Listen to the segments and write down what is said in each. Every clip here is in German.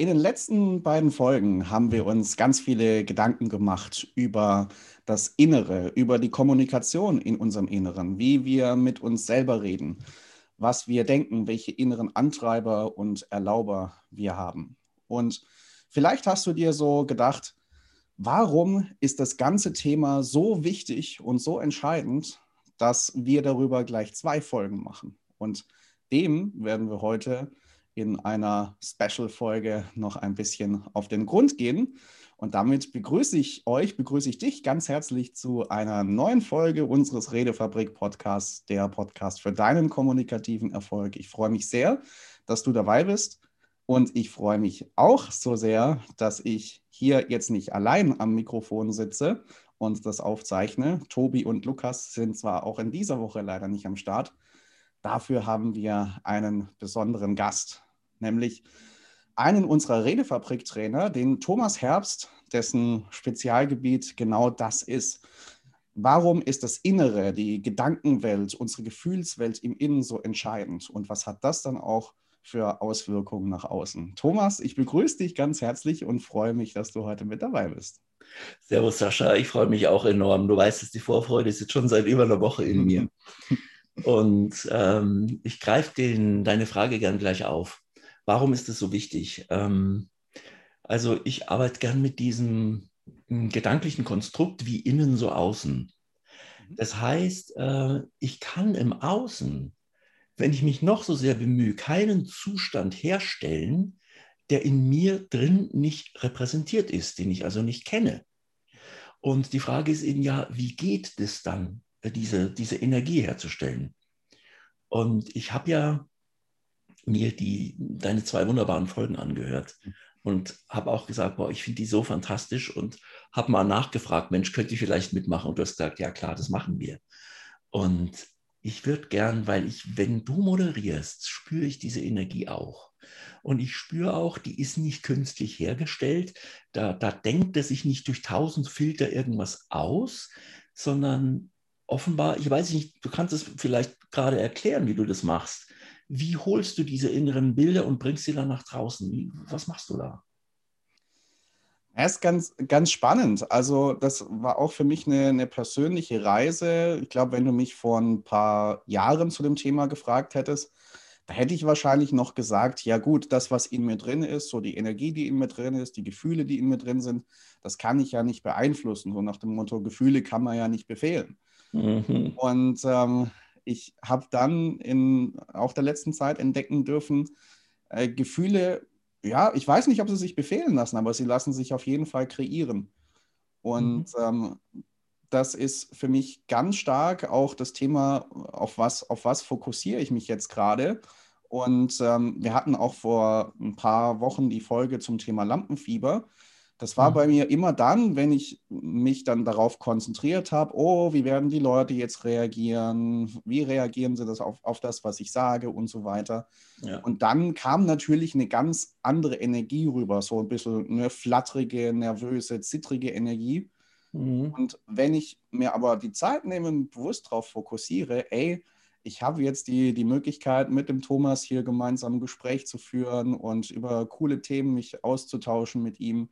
In den letzten beiden Folgen haben wir uns ganz viele Gedanken gemacht über das Innere, über die Kommunikation in unserem Inneren, wie wir mit uns selber reden, was wir denken, welche inneren Antreiber und Erlauber wir haben. Und vielleicht hast du dir so gedacht, warum ist das ganze Thema so wichtig und so entscheidend, dass wir darüber gleich zwei Folgen machen? Und dem werden wir heute in einer Special-Folge noch ein bisschen auf den Grund gehen. Und damit begrüße ich euch, begrüße ich dich ganz herzlich zu einer neuen Folge unseres Redefabrik-Podcasts, der Podcast für deinen kommunikativen Erfolg. Ich freue mich sehr, dass du dabei bist. Und ich freue mich auch so sehr, dass ich hier jetzt nicht allein am Mikrofon sitze und das aufzeichne. Tobi und Lukas sind zwar auch in dieser Woche leider nicht am Start. Dafür haben wir einen besonderen Gast nämlich einen unserer Redefabrik-Trainer, den Thomas Herbst, dessen Spezialgebiet genau das ist. Warum ist das Innere, die Gedankenwelt, unsere Gefühlswelt im Innen so entscheidend? Und was hat das dann auch für Auswirkungen nach außen? Thomas, ich begrüße dich ganz herzlich und freue mich, dass du heute mit dabei bist. Servus Sascha, ich freue mich auch enorm. Du weißt, dass die Vorfreude ist jetzt schon seit über einer Woche in mir. Und ähm, ich greife deine Frage gern gleich auf. Warum ist es so wichtig? Ähm, also ich arbeite gern mit diesem hm, gedanklichen Konstrukt wie innen so außen. Mhm. Das heißt, äh, ich kann im Außen, wenn ich mich noch so sehr bemühe, keinen Zustand herstellen, der in mir drin nicht repräsentiert ist, den ich also nicht kenne. Und die Frage ist eben ja, wie geht es dann, äh, diese, diese Energie herzustellen? Und ich habe ja mir die, deine zwei wunderbaren Folgen angehört und habe auch gesagt, boah, ich finde die so fantastisch und habe mal nachgefragt, Mensch, könnt ihr vielleicht mitmachen? Und du hast gesagt, ja klar, das machen wir. Und ich würde gern, weil ich, wenn du moderierst, spüre ich diese Energie auch. Und ich spüre auch, die ist nicht künstlich hergestellt. Da, da denkt er sich nicht durch tausend Filter irgendwas aus, sondern offenbar, ich weiß nicht, du kannst es vielleicht gerade erklären, wie du das machst. Wie holst du diese inneren Bilder und bringst sie dann nach draußen? Wie, was machst du da? Es ist ganz, ganz spannend. Also, das war auch für mich eine, eine persönliche Reise. Ich glaube, wenn du mich vor ein paar Jahren zu dem Thema gefragt hättest, da hätte ich wahrscheinlich noch gesagt, ja gut, das, was in mir drin ist, so die Energie, die in mir drin ist, die Gefühle, die in mir drin sind, das kann ich ja nicht beeinflussen. So nach dem Motto, Gefühle kann man ja nicht befehlen. Mhm. Und ähm, ich habe dann in, auf der letzten Zeit entdecken dürfen, äh, Gefühle, ja, ich weiß nicht, ob sie sich befehlen lassen, aber sie lassen sich auf jeden Fall kreieren. Und mhm. ähm, das ist für mich ganz stark auch das Thema, auf was, auf was fokussiere ich mich jetzt gerade. Und ähm, wir hatten auch vor ein paar Wochen die Folge zum Thema Lampenfieber. Das war mhm. bei mir immer dann, wenn ich mich dann darauf konzentriert habe, oh, wie werden die Leute jetzt reagieren, wie reagieren sie das auf, auf das, was ich sage und so weiter. Ja. Und dann kam natürlich eine ganz andere Energie rüber, so ein bisschen eine flatterige, nervöse, zittrige Energie. Mhm. Und wenn ich mir aber die Zeit nehme und bewusst darauf fokussiere, ey, ich habe jetzt die, die Möglichkeit, mit dem Thomas hier gemeinsam ein Gespräch zu führen und über coole Themen mich auszutauschen mit ihm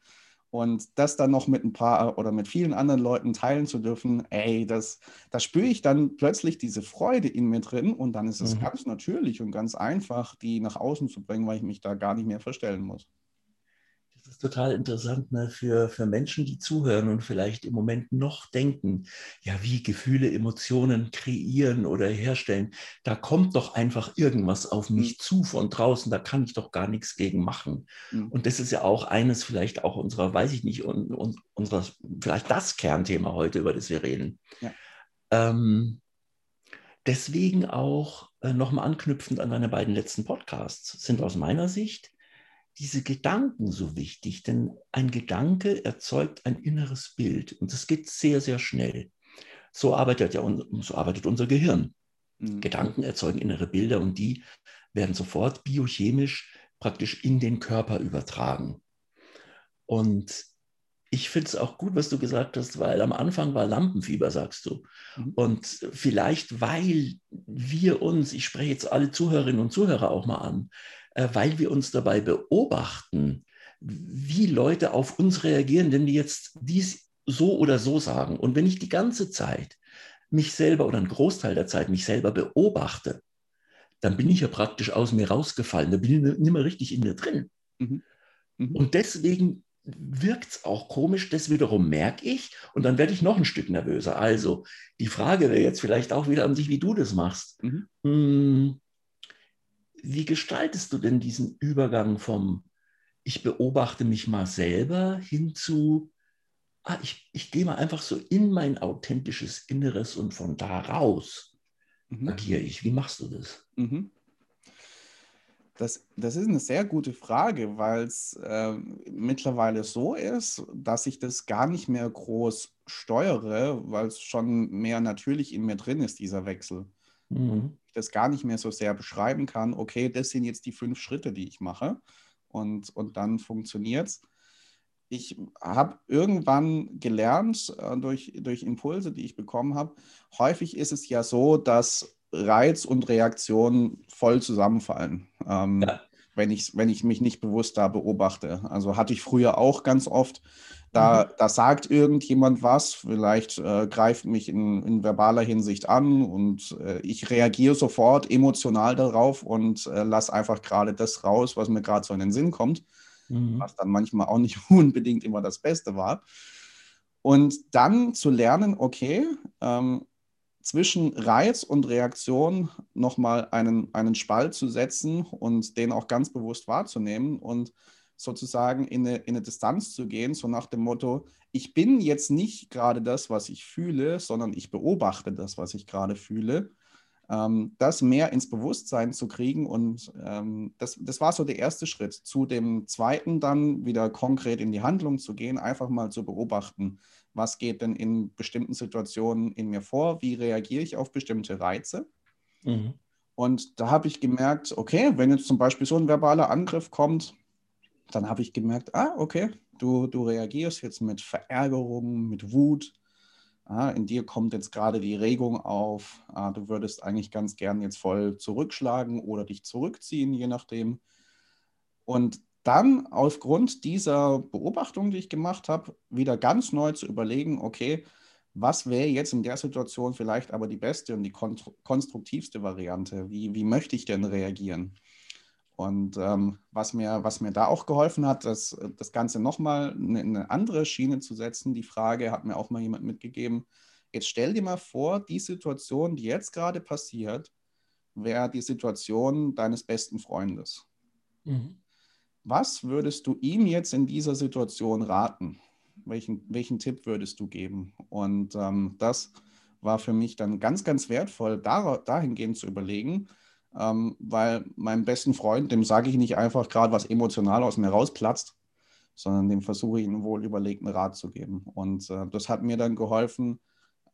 und das dann noch mit ein paar oder mit vielen anderen Leuten teilen zu dürfen, ey, das, da spüre ich dann plötzlich diese Freude in mir drin und dann ist es mhm. ganz natürlich und ganz einfach, die nach außen zu bringen, weil ich mich da gar nicht mehr verstellen muss das ist total interessant ne, für, für Menschen, die zuhören und vielleicht im Moment noch denken, ja, wie Gefühle, Emotionen kreieren oder herstellen. Da kommt doch einfach irgendwas auf mich mhm. zu von draußen, da kann ich doch gar nichts gegen machen. Mhm. Und das ist ja auch eines vielleicht auch unserer, weiß ich nicht, un, un, unserer, vielleicht das Kernthema heute, über das wir reden. Ja. Ähm, deswegen auch äh, nochmal anknüpfend an deine beiden letzten Podcasts sind aus meiner Sicht diese Gedanken so wichtig, denn ein Gedanke erzeugt ein inneres Bild und das geht sehr, sehr schnell. So arbeitet ja so arbeitet unser Gehirn. Mhm. Gedanken erzeugen innere Bilder und die werden sofort biochemisch praktisch in den Körper übertragen. Und ich finde es auch gut, was du gesagt hast, weil am Anfang war Lampenfieber, sagst du. Mhm. Und vielleicht, weil wir uns, ich spreche jetzt alle Zuhörerinnen und Zuhörer auch mal an, weil wir uns dabei beobachten, wie Leute auf uns reagieren, wenn die jetzt dies so oder so sagen. Und wenn ich die ganze Zeit mich selber oder einen Großteil der Zeit mich selber beobachte, dann bin ich ja praktisch aus mir rausgefallen. Da bin ich nicht mehr richtig in mir drin. Mhm. Mhm. Und deswegen wirkt es auch komisch, das wiederum merke ich und dann werde ich noch ein Stück nervöser. Also die Frage wäre jetzt vielleicht auch wieder an dich, wie du das machst. Mhm. Wie gestaltest du denn diesen Übergang vom Ich beobachte mich mal selber hin zu ah, ich, ich gehe mal einfach so in mein authentisches Inneres und von da raus mhm. agiere ich. Wie machst du das? Mhm. Das, das ist eine sehr gute Frage, weil es äh, mittlerweile so ist, dass ich das gar nicht mehr groß steuere, weil es schon mehr natürlich in mir drin ist, dieser Wechsel. Mhm. Das gar nicht mehr so sehr beschreiben kann, okay, das sind jetzt die fünf Schritte, die ich mache und, und dann funktioniert es. Ich habe irgendwann gelernt äh, durch, durch Impulse, die ich bekommen habe, häufig ist es ja so, dass Reiz und Reaktion voll zusammenfallen. Ähm, ja. Wenn, ich, wenn ich mich nicht bewusst da beobachte. Also hatte ich früher auch ganz oft. Da, mhm. da sagt irgendjemand was, vielleicht äh, greift mich in, in, verbaler Hinsicht an und äh, ich reagiere sofort emotional darauf und äh, lasse einfach gerade das raus, was mir gerade so in den Sinn kommt, mhm. was dann manchmal auch nicht unbedingt immer das Beste war. Und dann zu lernen, okay, ähm, zwischen Reiz und Reaktion nochmal einen, einen Spalt zu setzen und den auch ganz bewusst wahrzunehmen und sozusagen in eine, in eine Distanz zu gehen, so nach dem Motto, ich bin jetzt nicht gerade das, was ich fühle, sondern ich beobachte das, was ich gerade fühle. Ähm, das mehr ins Bewusstsein zu kriegen und ähm, das, das war so der erste Schritt. Zu dem zweiten dann wieder konkret in die Handlung zu gehen, einfach mal zu beobachten, was geht denn in bestimmten Situationen in mir vor, wie reagiere ich auf bestimmte Reize. Mhm. Und da habe ich gemerkt, okay, wenn jetzt zum Beispiel so ein verbaler Angriff kommt, dann habe ich gemerkt, ah, okay, du, du reagierst jetzt mit Verärgerung, mit Wut. Ah, in dir kommt jetzt gerade die Regung auf. Ah, du würdest eigentlich ganz gern jetzt voll zurückschlagen oder dich zurückziehen, je nachdem. Und dann aufgrund dieser Beobachtung, die ich gemacht habe, wieder ganz neu zu überlegen, okay, was wäre jetzt in der Situation vielleicht aber die beste und die konstruktivste Variante? Wie, wie möchte ich denn reagieren? Und ähm, was, mir, was mir da auch geholfen hat, das, das Ganze nochmal in eine andere Schiene zu setzen, die Frage hat mir auch mal jemand mitgegeben, jetzt stell dir mal vor, die Situation, die jetzt gerade passiert, wäre die Situation deines besten Freundes. Mhm. Was würdest du ihm jetzt in dieser Situation raten? Welchen, welchen Tipp würdest du geben? Und ähm, das war für mich dann ganz, ganz wertvoll, dar dahingehend zu überlegen, ähm, weil meinem besten Freund, dem sage ich nicht einfach gerade, was emotional aus mir rausplatzt, sondern dem versuche ich einen wohl überlegten Rat zu geben. Und äh, das hat mir dann geholfen,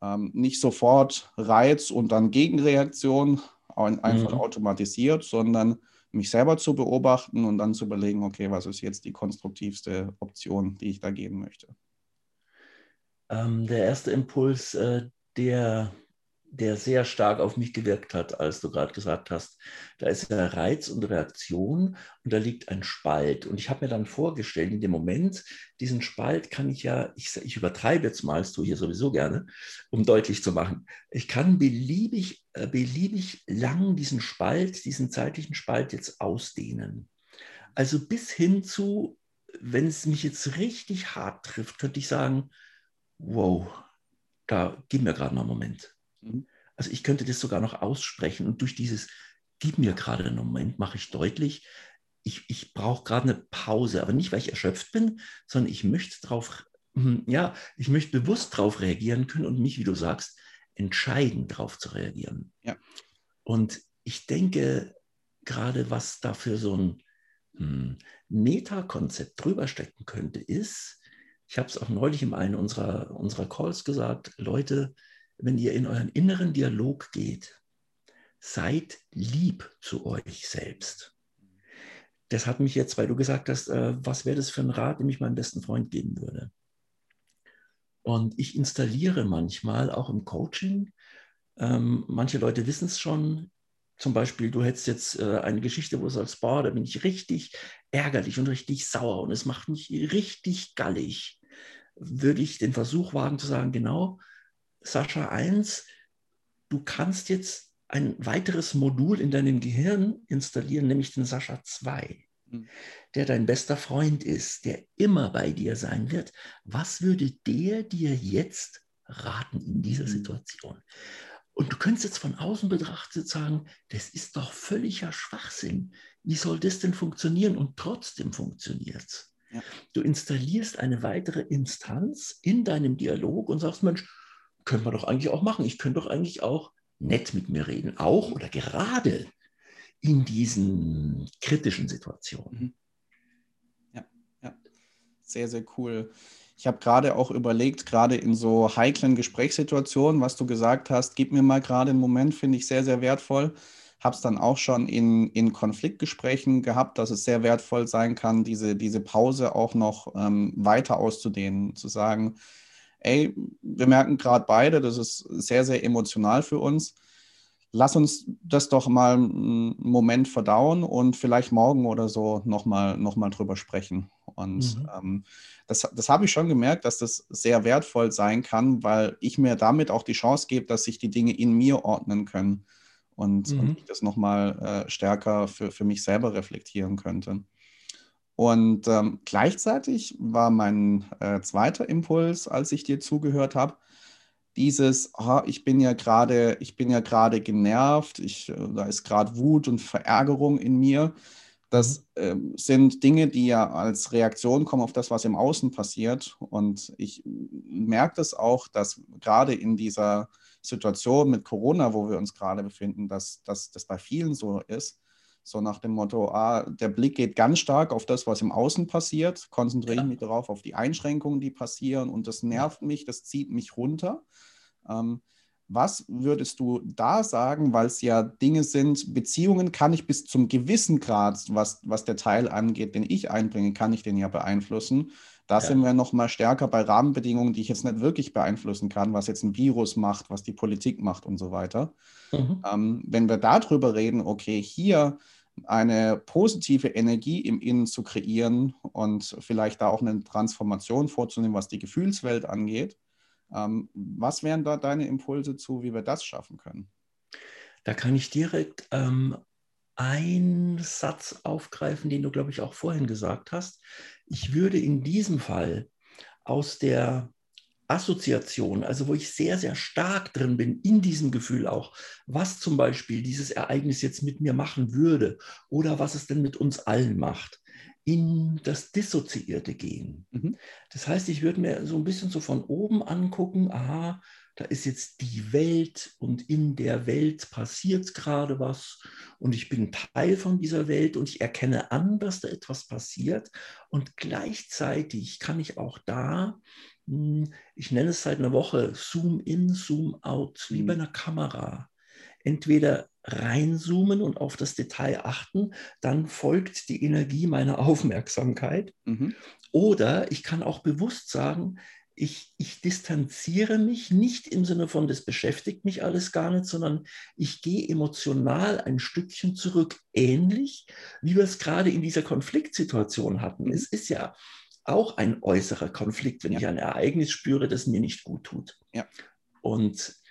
ähm, nicht sofort Reiz und dann Gegenreaktion einfach mhm. automatisiert, sondern mich selber zu beobachten und dann zu überlegen, okay, was ist jetzt die konstruktivste Option, die ich da geben möchte. Ähm, der erste Impuls, äh, der der sehr stark auf mich gewirkt hat, als du gerade gesagt hast. Da ist ja Reiz und Reaktion und da liegt ein Spalt. Und ich habe mir dann vorgestellt, in dem Moment, diesen Spalt kann ich ja, ich, ich übertreibe jetzt mal, das tue ich hier sowieso gerne, um deutlich zu machen. Ich kann beliebig, äh, beliebig lang diesen Spalt, diesen zeitlichen Spalt jetzt ausdehnen. Also bis hin zu, wenn es mich jetzt richtig hart trifft, könnte ich sagen, wow, da gib mir gerade mal einen Moment. Mhm. Also ich könnte das sogar noch aussprechen und durch dieses Gib mir gerade einen Moment, mache ich deutlich, ich, ich brauche gerade eine Pause, aber nicht, weil ich erschöpft bin, sondern ich möchte darauf, hm, ja, ich möchte bewusst darauf reagieren können und mich, wie du sagst, entscheiden, darauf zu reagieren. Ja. Und ich denke, gerade was da für so ein hm, Metakonzept drüber stecken könnte, ist, ich habe es auch neulich in einem unserer, unserer Calls gesagt, Leute, wenn ihr in euren inneren Dialog geht, seid lieb zu euch selbst. Das hat mich jetzt, weil du gesagt hast, äh, was wäre das für ein Rat, den ich meinem besten Freund geben würde. Und ich installiere manchmal auch im Coaching, ähm, manche Leute wissen es schon, zum Beispiel, du hättest jetzt äh, eine Geschichte, wo du sagst, boah, da bin ich richtig ärgerlich und richtig sauer und es macht mich richtig gallig, würde ich den Versuch wagen zu sagen, genau, Sascha 1, du kannst jetzt ein weiteres Modul in deinem Gehirn installieren, nämlich den Sascha 2, hm. der dein bester Freund ist, der immer bei dir sein wird. Was würde der dir jetzt raten in dieser hm. Situation? Und du könntest jetzt von außen betrachtet sagen, das ist doch völliger Schwachsinn. Wie soll das denn funktionieren? Und trotzdem funktioniert es. Ja. Du installierst eine weitere Instanz in deinem Dialog und sagst, Mensch, können wir doch eigentlich auch machen. Ich könnte doch eigentlich auch nett mit mir reden, auch oder gerade in diesen kritischen Situationen. Mhm. Ja, ja, sehr, sehr cool. Ich habe gerade auch überlegt, gerade in so heiklen Gesprächssituationen, was du gesagt hast, gib mir mal gerade einen Moment, finde ich sehr, sehr wertvoll. Habe es dann auch schon in, in Konfliktgesprächen gehabt, dass es sehr wertvoll sein kann, diese, diese Pause auch noch ähm, weiter auszudehnen, zu sagen, ey, wir merken gerade beide, das ist sehr, sehr emotional für uns. Lass uns das doch mal einen Moment verdauen und vielleicht morgen oder so nochmal noch mal drüber sprechen. Und mhm. ähm, das, das habe ich schon gemerkt, dass das sehr wertvoll sein kann, weil ich mir damit auch die Chance gebe, dass sich die Dinge in mir ordnen können und, mhm. und ich das nochmal äh, stärker für, für mich selber reflektieren könnte. Und ähm, gleichzeitig war mein äh, zweiter Impuls, als ich dir zugehört habe, dieses, oh, ich bin ja gerade, ich bin ja gerade genervt, ich, äh, da ist gerade Wut und Verärgerung in mir. Das ähm, sind Dinge, die ja als Reaktion kommen auf das, was im Außen passiert. Und ich merke das auch, dass gerade in dieser Situation mit Corona, wo wir uns gerade befinden, dass, dass das bei vielen so ist, so nach dem Motto, ah, der Blick geht ganz stark auf das, was im Außen passiert, konzentriere ja. ich mich darauf, auf die Einschränkungen, die passieren und das nervt mich, das zieht mich runter. Ähm, was würdest du da sagen, weil es ja Dinge sind, Beziehungen kann ich bis zum gewissen Grad, was, was der Teil angeht, den ich einbringe, kann ich den ja beeinflussen. Da ja. sind wir noch mal stärker bei Rahmenbedingungen, die ich jetzt nicht wirklich beeinflussen kann, was jetzt ein Virus macht, was die Politik macht und so weiter. Mhm. Ähm, wenn wir darüber reden, okay, hier eine positive Energie im Innen zu kreieren und vielleicht da auch eine Transformation vorzunehmen, was die Gefühlswelt angeht. Ähm, was wären da deine Impulse zu, wie wir das schaffen können? Da kann ich direkt ähm, einen Satz aufgreifen, den du, glaube ich, auch vorhin gesagt hast. Ich würde in diesem Fall aus der Assoziation, also wo ich sehr, sehr stark drin bin, in diesem Gefühl auch, was zum Beispiel dieses Ereignis jetzt mit mir machen würde oder was es denn mit uns allen macht, in das Dissoziierte gehen. Mhm. Das heißt, ich würde mir so ein bisschen so von oben angucken, aha, da ist jetzt die Welt und in der Welt passiert gerade was und ich bin Teil von dieser Welt und ich erkenne an, dass da etwas passiert und gleichzeitig kann ich auch da hm, ich nenne es seit einer Woche Zoom in, Zoom out, wie bei mhm. einer Kamera. Entweder reinzoomen und auf das Detail achten, dann folgt die Energie meiner Aufmerksamkeit. Mhm. Oder ich kann auch bewusst sagen, ich, ich, distanziere mich nicht im Sinne von, das beschäftigt mich alles gar nicht, sondern ich gehe emotional ein Stückchen zurück, ähnlich wie wir es gerade in dieser Konfliktsituation hatten. Mhm. Es ist ja auch ein äußerer Konflikt, wenn ja. ich ein Ereignis spüre, das mir nicht gut tut. Ja. Und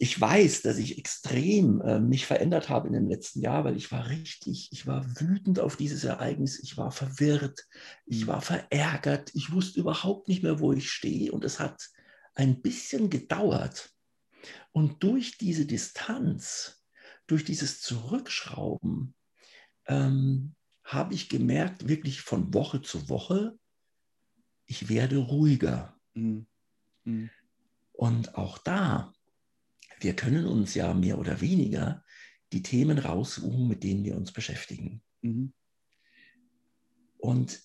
ich weiß, dass ich extrem äh, mich verändert habe in dem letzten Jahr, weil ich war richtig, ich war wütend auf dieses Ereignis, ich war verwirrt, ich war verärgert, ich wusste überhaupt nicht mehr, wo ich stehe und es hat ein bisschen gedauert. Und durch diese Distanz, durch dieses Zurückschrauben, ähm, habe ich gemerkt, wirklich von Woche zu Woche, ich werde ruhiger. Mhm. Mhm. Und auch da, wir können uns ja mehr oder weniger die Themen raussuchen, mit denen wir uns beschäftigen. Mhm. Und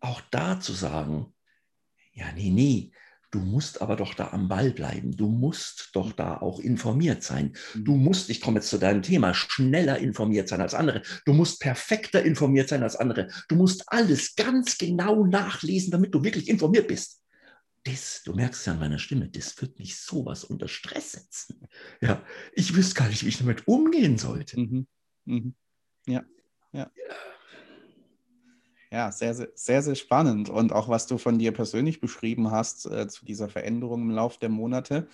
auch da zu sagen, ja, nee, nee, Du musst aber doch da am Ball bleiben. Du musst doch da auch informiert sein. Du mhm. musst, ich komme jetzt zu deinem Thema, schneller informiert sein als andere. Du musst perfekter informiert sein als andere. Du musst alles ganz genau nachlesen, damit du wirklich informiert bist. Das, du merkst ja an meiner Stimme, das wird mich sowas unter Stress setzen. Ja, ich wüsste gar nicht, wie ich damit umgehen sollte. Mhm. Mhm. Ja. ja. Ja, sehr, sehr, sehr, sehr spannend. Und auch was du von dir persönlich beschrieben hast äh, zu dieser Veränderung im Laufe der Monate,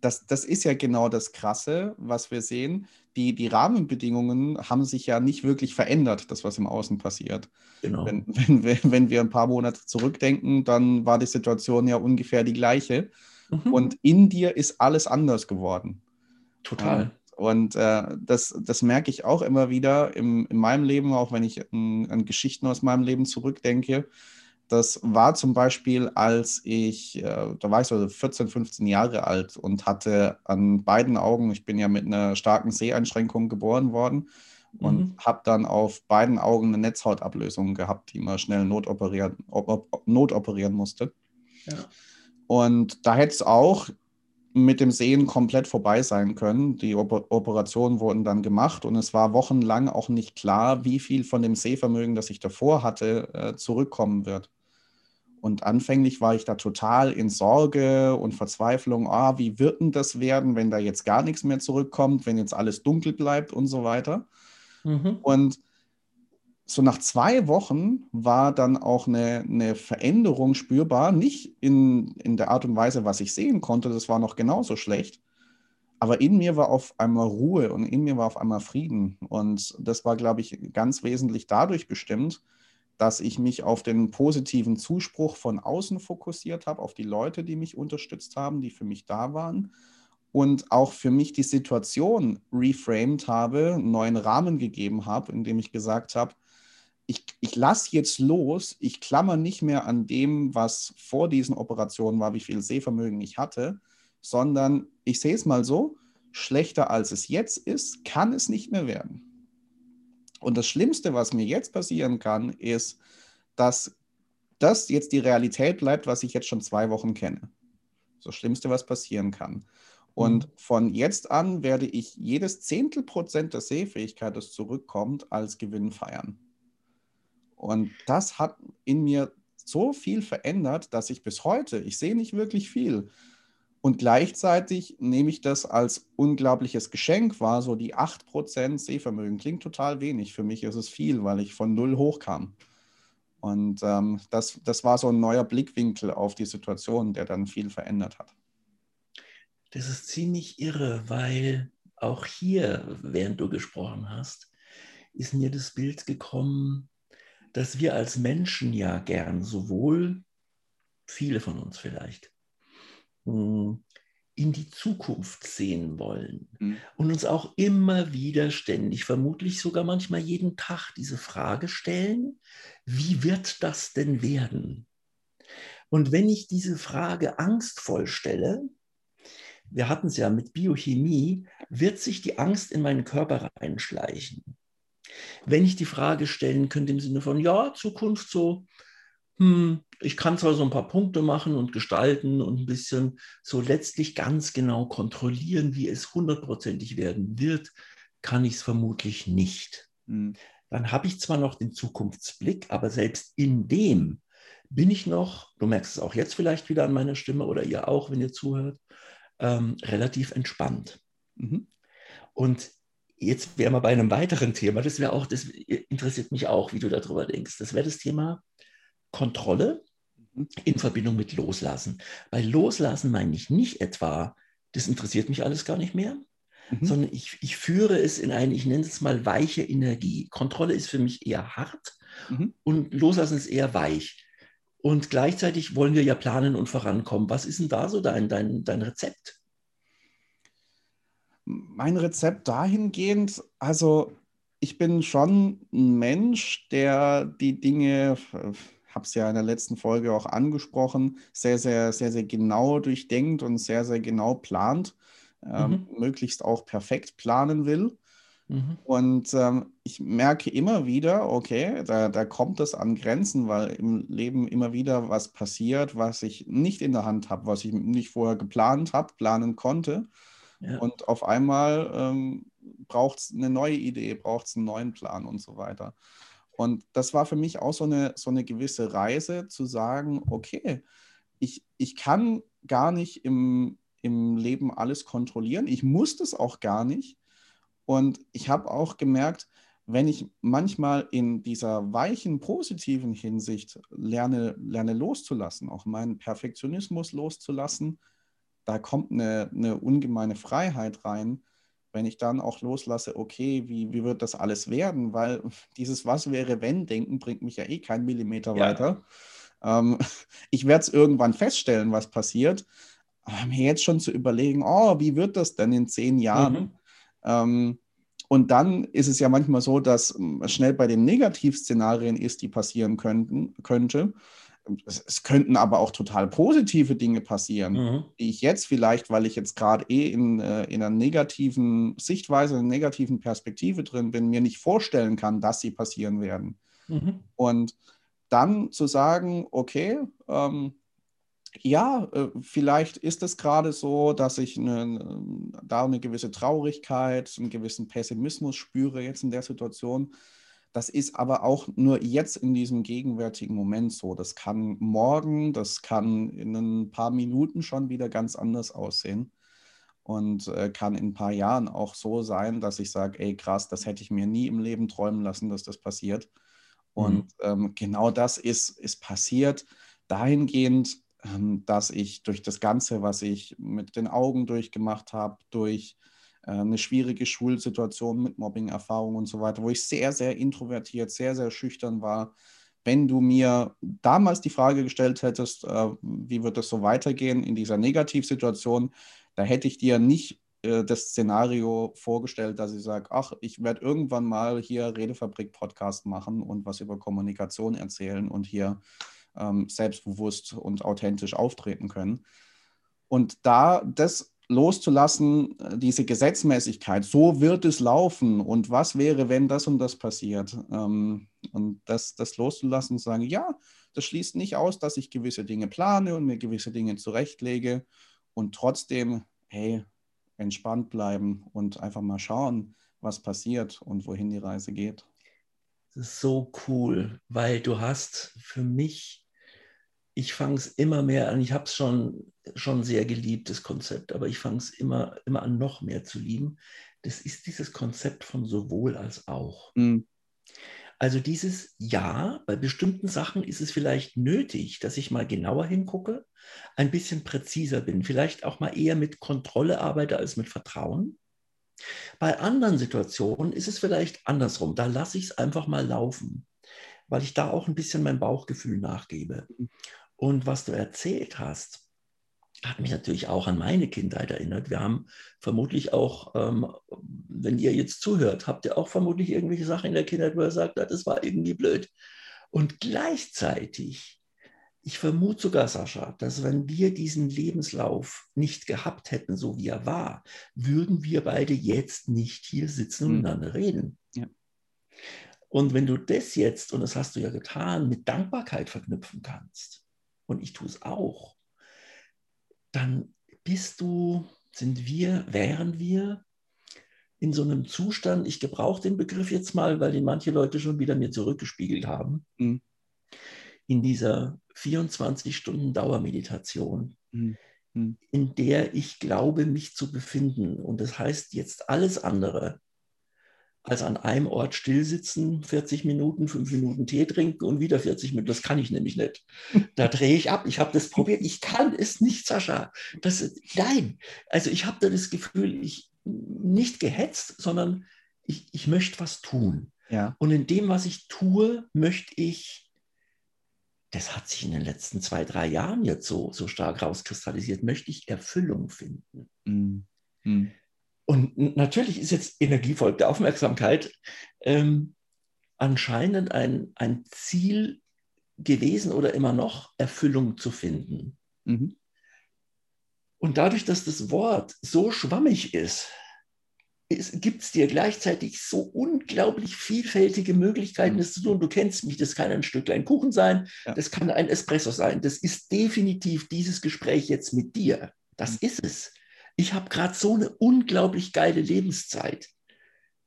das, das ist ja genau das Krasse, was wir sehen. Die, die Rahmenbedingungen haben sich ja nicht wirklich verändert, das, was im Außen passiert. Genau. Wenn, wenn, wir, wenn wir ein paar Monate zurückdenken, dann war die Situation ja ungefähr die gleiche. Mhm. Und in dir ist alles anders geworden. Total. Und äh, das, das merke ich auch immer wieder im, in meinem Leben, auch wenn ich an, an Geschichten aus meinem Leben zurückdenke. Das war zum Beispiel, als ich, äh, da war ich so 14, 15 Jahre alt und hatte an beiden Augen, ich bin ja mit einer starken Seheinschränkung geboren worden und mhm. habe dann auf beiden Augen eine Netzhautablösung gehabt, die man schnell notoperieren, op, op, notoperieren musste. Ja. Und da hätte es auch mit dem Sehen komplett vorbei sein können. Die Operationen wurden dann gemacht und es war wochenlang auch nicht klar, wie viel von dem Sehvermögen, das ich davor hatte, äh, zurückkommen wird. Und anfänglich war ich da total in Sorge und Verzweiflung, ah, wie wird denn das werden, wenn da jetzt gar nichts mehr zurückkommt, wenn jetzt alles dunkel bleibt und so weiter. Mhm. Und so nach zwei Wochen war dann auch eine, eine Veränderung spürbar. Nicht in, in der Art und Weise, was ich sehen konnte, das war noch genauso schlecht. Aber in mir war auf einmal Ruhe und in mir war auf einmal Frieden. Und das war, glaube ich, ganz wesentlich dadurch bestimmt, dass ich mich auf den positiven Zuspruch von außen fokussiert habe, auf die Leute, die mich unterstützt haben, die für mich da waren und auch für mich die Situation reframed habe, einen neuen Rahmen gegeben habe, indem ich gesagt habe, ich, ich lasse jetzt los, ich klammer nicht mehr an dem, was vor diesen Operationen war, wie viel Sehvermögen ich hatte, sondern ich sehe es mal so, schlechter als es jetzt ist, kann es nicht mehr werden. Und das Schlimmste, was mir jetzt passieren kann, ist, dass das jetzt die Realität bleibt, was ich jetzt schon zwei Wochen kenne. Das Schlimmste, was passieren kann. Und mhm. von jetzt an werde ich jedes Zehntel Prozent der Sehfähigkeit, das zurückkommt, als Gewinn feiern. Und das hat in mir so viel verändert, dass ich bis heute, ich sehe nicht wirklich viel. Und gleichzeitig nehme ich das als unglaubliches Geschenk wahr, so die 8% Sehvermögen. Klingt total wenig, für mich ist es viel, weil ich von null hochkam. Und ähm, das, das war so ein neuer Blickwinkel auf die Situation, der dann viel verändert hat. Das ist ziemlich irre, weil auch hier, während du gesprochen hast, ist mir das Bild gekommen, dass wir als Menschen ja gern sowohl, viele von uns vielleicht, in die Zukunft sehen wollen mhm. und uns auch immer wieder ständig, vermutlich sogar manchmal jeden Tag diese Frage stellen, wie wird das denn werden? Und wenn ich diese Frage angstvoll stelle, wir hatten es ja mit Biochemie, wird sich die Angst in meinen Körper reinschleichen. Wenn ich die Frage stellen könnte im Sinne von, ja, Zukunft so, hm, ich kann zwar so ein paar Punkte machen und gestalten und ein bisschen so letztlich ganz genau kontrollieren, wie es hundertprozentig werden wird, kann ich es vermutlich nicht. Mhm. Dann habe ich zwar noch den Zukunftsblick, aber selbst in dem bin ich noch, du merkst es auch jetzt vielleicht wieder an meiner Stimme oder ihr auch, wenn ihr zuhört, ähm, relativ entspannt. Mhm. Und Jetzt wären wir bei einem weiteren Thema, das wäre auch, das interessiert mich auch, wie du darüber denkst. Das wäre das Thema Kontrolle mhm. in Verbindung mit Loslassen. Bei Loslassen meine ich nicht etwa, das interessiert mich alles gar nicht mehr, mhm. sondern ich, ich führe es in eine, ich nenne es mal weiche Energie. Kontrolle ist für mich eher hart mhm. und Loslassen ist eher weich. Und gleichzeitig wollen wir ja planen und vorankommen. Was ist denn da so dein, dein, dein Rezept? mein Rezept dahingehend, also ich bin schon ein Mensch, der die Dinge, habe es ja in der letzten Folge auch angesprochen, sehr, sehr, sehr, sehr genau durchdenkt und sehr, sehr genau plant, ähm, mhm. möglichst auch perfekt planen will. Mhm. Und ähm, ich merke immer wieder, okay, da, da kommt es an Grenzen, weil im Leben immer wieder was passiert, was ich nicht in der Hand habe, was ich nicht vorher geplant habe, planen konnte. Ja. Und auf einmal ähm, braucht es eine neue Idee, braucht es einen neuen Plan und so weiter. Und das war für mich auch so eine, so eine gewisse Reise zu sagen, okay, ich, ich kann gar nicht im, im Leben alles kontrollieren. Ich muss das auch gar nicht. Und ich habe auch gemerkt, wenn ich manchmal in dieser weichen, positiven Hinsicht lerne, lerne loszulassen, auch meinen Perfektionismus loszulassen, da kommt eine, eine ungemeine Freiheit rein, wenn ich dann auch loslasse, okay, wie, wie wird das alles werden? Weil dieses Was wäre, wenn Denken bringt mich ja eh keinen Millimeter ja. weiter. Ähm, ich werde es irgendwann feststellen, was passiert. Aber mir jetzt schon zu überlegen, oh, wie wird das denn in zehn Jahren? Mhm. Ähm, und dann ist es ja manchmal so, dass ähm, schnell bei den Negativszenarien ist, die passieren könnten, könnte. Es, es könnten aber auch total positive Dinge passieren, mhm. die ich jetzt vielleicht, weil ich jetzt gerade eh in, äh, in einer negativen Sichtweise, in einer negativen Perspektive drin bin, mir nicht vorstellen kann, dass sie passieren werden. Mhm. Und dann zu sagen, okay, ähm, ja, äh, vielleicht ist es gerade so, dass ich eine, da eine gewisse Traurigkeit, einen gewissen Pessimismus spüre jetzt in der Situation. Das ist aber auch nur jetzt in diesem gegenwärtigen Moment so. Das kann morgen, das kann in ein paar Minuten schon wieder ganz anders aussehen und äh, kann in ein paar Jahren auch so sein, dass ich sage, ey krass, das hätte ich mir nie im Leben träumen lassen, dass das passiert. Und mhm. ähm, genau das ist, ist passiert. Dahingehend, ähm, dass ich durch das Ganze, was ich mit den Augen durchgemacht habe, durch eine schwierige Schulsituation mit Mobbing-Erfahrungen und so weiter, wo ich sehr, sehr introvertiert, sehr, sehr schüchtern war. Wenn du mir damals die Frage gestellt hättest, äh, wie wird es so weitergehen in dieser Negativsituation, da hätte ich dir nicht äh, das Szenario vorgestellt, dass ich sage, ach, ich werde irgendwann mal hier Redefabrik-Podcast machen und was über Kommunikation erzählen und hier ähm, selbstbewusst und authentisch auftreten können. Und da das loszulassen, äh, diese Gesetzmäßigkeit, so wird es laufen und was wäre, wenn das und das passiert. Ähm, und das, das loszulassen und sagen, ja, das schließt nicht aus, dass ich gewisse Dinge plane und mir gewisse Dinge zurechtlege und trotzdem, hey, entspannt bleiben und einfach mal schauen, was passiert und wohin die Reise geht. Das ist so cool, weil du hast für mich ich fange es immer mehr an, ich habe es schon, schon sehr geliebt, das Konzept, aber ich fange es immer, immer an, noch mehr zu lieben. Das ist dieses Konzept von sowohl als auch. Mhm. Also dieses Ja, bei bestimmten Sachen ist es vielleicht nötig, dass ich mal genauer hingucke, ein bisschen präziser bin, vielleicht auch mal eher mit Kontrolle arbeite als mit Vertrauen. Bei anderen Situationen ist es vielleicht andersrum. Da lasse ich es einfach mal laufen, weil ich da auch ein bisschen mein Bauchgefühl nachgebe. Und was du erzählt hast, hat mich natürlich auch an meine Kindheit erinnert. Wir haben vermutlich auch, ähm, wenn ihr jetzt zuhört, habt ihr auch vermutlich irgendwelche Sachen in der Kindheit, wo ihr sagt, das war irgendwie blöd. Und gleichzeitig, ich vermute sogar, Sascha, dass wenn wir diesen Lebenslauf nicht gehabt hätten, so wie er war, würden wir beide jetzt nicht hier sitzen und mhm. miteinander reden. Ja. Und wenn du das jetzt, und das hast du ja getan, mit Dankbarkeit verknüpfen kannst, und ich tue es auch, dann bist du, sind wir, wären wir in so einem Zustand, ich gebrauche den Begriff jetzt mal, weil den manche Leute schon wieder mir zurückgespiegelt haben, mhm. in dieser 24 Stunden Dauermeditation, mhm. mhm. in der ich glaube, mich zu befinden. Und das heißt jetzt alles andere als an einem Ort stillsitzen, 40 Minuten, 5 Minuten Tee trinken und wieder 40 Minuten. Das kann ich nämlich nicht. Da drehe ich ab. Ich habe das probiert. Ich kann es nicht, Sascha. Das, nein. Also ich habe da das Gefühl, ich nicht gehetzt, sondern ich, ich möchte was tun. Ja. Und in dem, was ich tue, möchte ich, das hat sich in den letzten zwei, drei Jahren jetzt so, so stark rauskristallisiert, möchte ich Erfüllung finden. Mhm. Und natürlich ist jetzt Energie folgt der Aufmerksamkeit ähm, anscheinend ein, ein Ziel gewesen oder immer noch, Erfüllung zu finden. Mhm. Und dadurch, dass das Wort so schwammig ist, gibt es dir gleichzeitig so unglaublich vielfältige Möglichkeiten, mhm. das zu tun. Du kennst mich, das kann ein Stücklein Kuchen sein, ja. das kann ein Espresso sein. Das ist definitiv dieses Gespräch jetzt mit dir. Das mhm. ist es ich habe gerade so eine unglaublich geile Lebenszeit.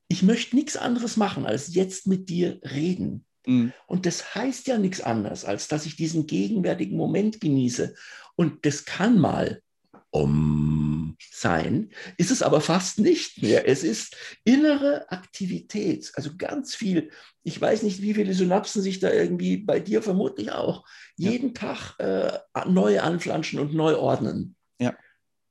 Ich möchte nichts anderes machen, als jetzt mit dir reden. Mhm. Und das heißt ja nichts anderes, als dass ich diesen gegenwärtigen Moment genieße. Und das kann mal um sein, ist es aber fast nicht mehr. Es ist innere Aktivität, also ganz viel. Ich weiß nicht, wie viele Synapsen sich da irgendwie bei dir vermutlich auch jeden ja. Tag äh, neu anflanschen und neu ordnen.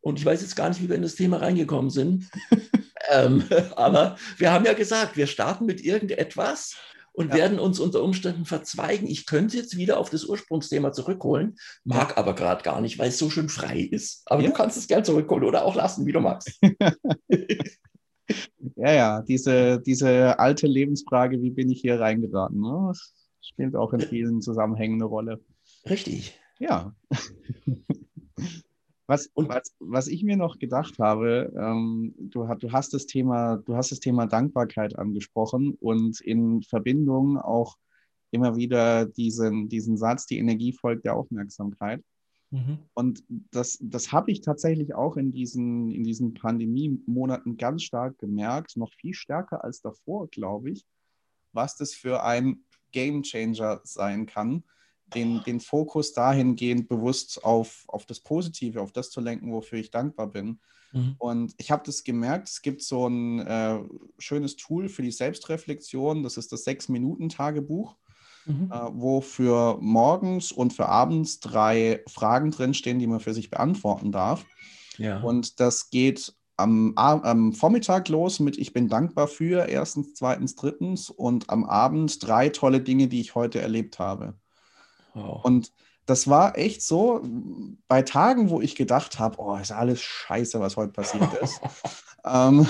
Und ich weiß jetzt gar nicht, wie wir in das Thema reingekommen sind. ähm, aber wir haben ja gesagt, wir starten mit irgendetwas und ja. werden uns unter Umständen verzweigen. Ich könnte jetzt wieder auf das Ursprungsthema zurückholen, mag aber gerade gar nicht, weil es so schön frei ist. Aber ja. du kannst es gern zurückholen oder auch lassen, wie du magst. ja, ja, diese, diese alte Lebensfrage, wie bin ich hier reingeraten? Ne? Das spielt auch in vielen Zusammenhängen eine Rolle. Richtig. Ja. Was, was, was ich mir noch gedacht habe, ähm, du, du, hast das Thema, du hast das Thema Dankbarkeit angesprochen und in Verbindung auch immer wieder diesen, diesen Satz, die Energie folgt der Aufmerksamkeit. Mhm. Und das, das habe ich tatsächlich auch in diesen, in diesen Pandemie-Monaten ganz stark gemerkt, noch viel stärker als davor, glaube ich, was das für ein Game Changer sein kann den, den Fokus dahingehend bewusst auf, auf das Positive, auf das zu lenken, wofür ich dankbar bin. Mhm. Und ich habe das gemerkt, es gibt so ein äh, schönes Tool für die Selbstreflexion, das ist das Sechs-Minuten-Tagebuch, mhm. äh, wo für morgens und für abends drei Fragen drinstehen, die man für sich beantworten darf. Ja. Und das geht am, am, Vormittag los mit Ich bin dankbar für erstens, zweitens, drittens und am Abend drei tolle Dinge, die ich heute erlebt habe. Oh. Und das war echt so, bei Tagen, wo ich gedacht habe, oh, ist alles scheiße, was heute passiert ist. ähm,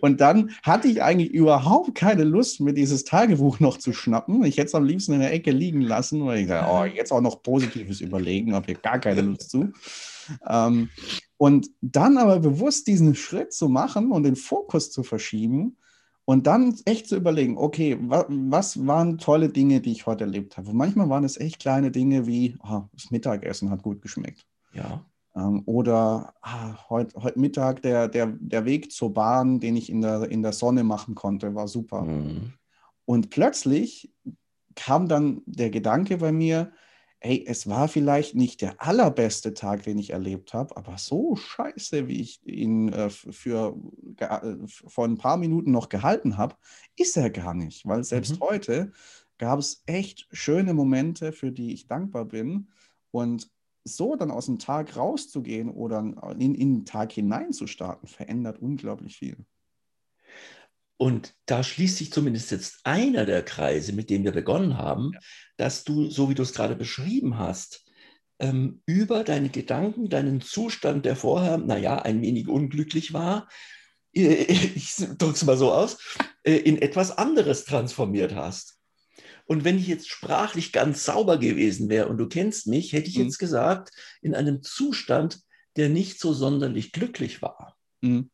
und dann hatte ich eigentlich überhaupt keine Lust, mir dieses Tagebuch noch zu schnappen. Ich hätte es am liebsten in der Ecke liegen lassen, weil ich dachte, oh, jetzt auch noch Positives überlegen, habe hier gar keine Lust zu. Ähm, und dann aber bewusst diesen Schritt zu machen und den Fokus zu verschieben, und dann echt zu überlegen, okay, wa was waren tolle Dinge, die ich heute erlebt habe? Und manchmal waren es echt kleine Dinge wie, oh, das Mittagessen hat gut geschmeckt. Ja. Ähm, oder ah, heute heut Mittag der, der, der Weg zur Bahn, den ich in der, in der Sonne machen konnte, war super. Mhm. Und plötzlich kam dann der Gedanke bei mir, hey, es war vielleicht nicht der allerbeste Tag, den ich erlebt habe, aber so scheiße, wie ich ihn äh, für äh, vor ein paar Minuten noch gehalten habe, ist er gar nicht, weil selbst mhm. heute gab es echt schöne Momente, für die ich dankbar bin und so dann aus dem Tag rauszugehen oder in, in den Tag hineinzustarten, verändert unglaublich viel. Und da schließt sich zumindest jetzt einer der Kreise, mit dem wir begonnen haben, ja. dass du, so wie du es gerade beschrieben hast, ähm, über deine Gedanken, deinen Zustand, der vorher, naja, ein wenig unglücklich war, äh, ich drücke es mal so aus, äh, in etwas anderes transformiert hast. Und wenn ich jetzt sprachlich ganz sauber gewesen wäre und du kennst mich, hätte ich mhm. jetzt gesagt, in einem Zustand, der nicht so sonderlich glücklich war. Mhm.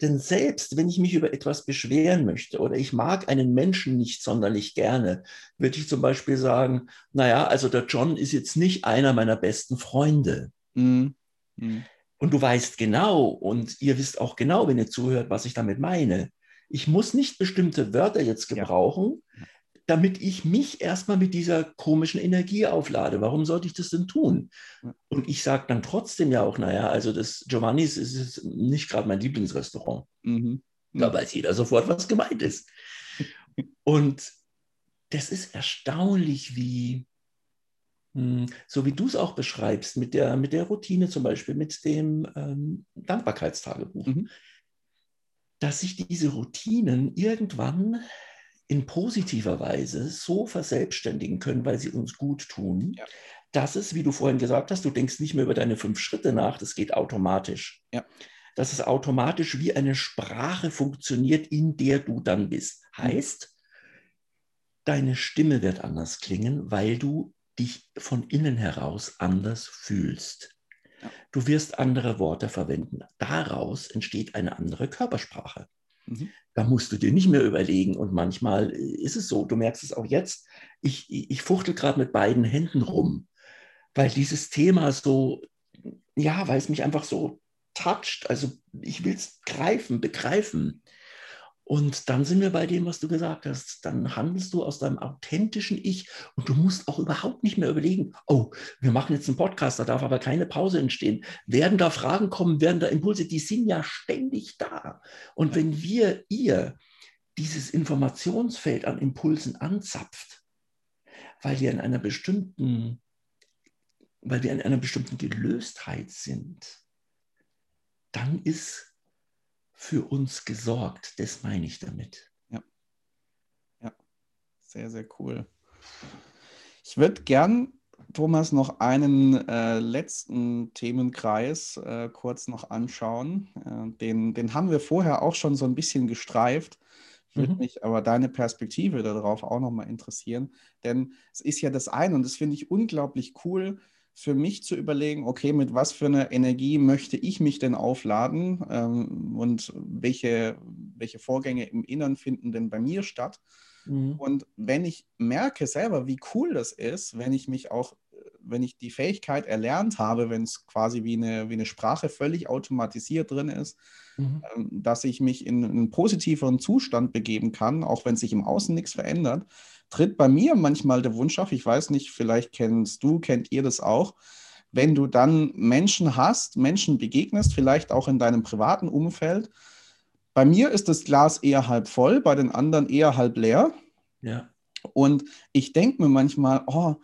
Denn selbst wenn ich mich über etwas beschweren möchte oder ich mag einen Menschen nicht sonderlich gerne, würde ich zum Beispiel sagen, naja, also der John ist jetzt nicht einer meiner besten Freunde. Mhm. Mhm. Und du weißt genau und ihr wisst auch genau, wenn ihr zuhört, was ich damit meine. Ich muss nicht bestimmte Wörter jetzt gebrauchen, ja damit ich mich erstmal mit dieser komischen Energie auflade. Warum sollte ich das denn tun? Und ich sage dann trotzdem ja auch, naja, also das Giovannis ist nicht gerade mein Lieblingsrestaurant. Mhm. Da weiß jeder sofort, was gemeint ist. Und das ist erstaunlich, wie, hm, so wie du es auch beschreibst, mit der, mit der Routine zum Beispiel, mit dem ähm, Dankbarkeitstagebuch, mhm. dass sich diese Routinen irgendwann in positiver Weise so verselbstständigen können, weil sie uns gut tun, ja. dass es, wie du vorhin gesagt hast, du denkst nicht mehr über deine fünf Schritte nach, das geht automatisch. Ja. Dass es automatisch wie eine Sprache funktioniert, in der du dann bist. Mhm. Heißt, deine Stimme wird anders klingen, weil du dich von innen heraus anders fühlst. Du wirst andere Worte verwenden. Daraus entsteht eine andere Körpersprache. Mhm. Da musst du dir nicht mehr überlegen. Und manchmal ist es so, du merkst es auch jetzt, ich, ich fuchtel gerade mit beiden Händen rum, weil dieses Thema so, ja, weil es mich einfach so toucht. Also ich will es greifen, begreifen. Und dann sind wir bei dem, was du gesagt hast. Dann handelst du aus deinem authentischen Ich und du musst auch überhaupt nicht mehr überlegen, oh, wir machen jetzt einen Podcast, da darf aber keine Pause entstehen. Werden da Fragen kommen, werden da Impulse, die sind ja ständig da. Und wenn wir ihr dieses Informationsfeld an Impulsen anzapft, weil wir in einer bestimmten, weil wir in einer bestimmten Gelöstheit sind, dann ist für uns gesorgt. Das meine ich damit. Ja. Ja, sehr, sehr cool. Ich würde gern, Thomas, noch einen äh, letzten Themenkreis äh, kurz noch anschauen. Äh, den, den haben wir vorher auch schon so ein bisschen gestreift. Würde mhm. mich aber deine Perspektive darauf auch nochmal interessieren. Denn es ist ja das eine und das finde ich unglaublich cool, für mich zu überlegen, okay, mit was für einer Energie möchte ich mich denn aufladen ähm, und welche, welche Vorgänge im Innern finden denn bei mir statt. Mhm. Und wenn ich merke selber, wie cool das ist, wenn ich mich auch, wenn ich die Fähigkeit erlernt habe, wenn es quasi wie eine, wie eine Sprache völlig automatisiert drin ist, mhm. ähm, dass ich mich in einen positiveren Zustand begeben kann, auch wenn sich im Außen nichts verändert, tritt bei mir manchmal der Wunsch auf, ich weiß nicht, vielleicht kennst du, kennt ihr das auch, wenn du dann Menschen hast, Menschen begegnest, vielleicht auch in deinem privaten Umfeld. Bei mir ist das Glas eher halb voll, bei den anderen eher halb leer. Ja. Und ich denke mir manchmal, oh,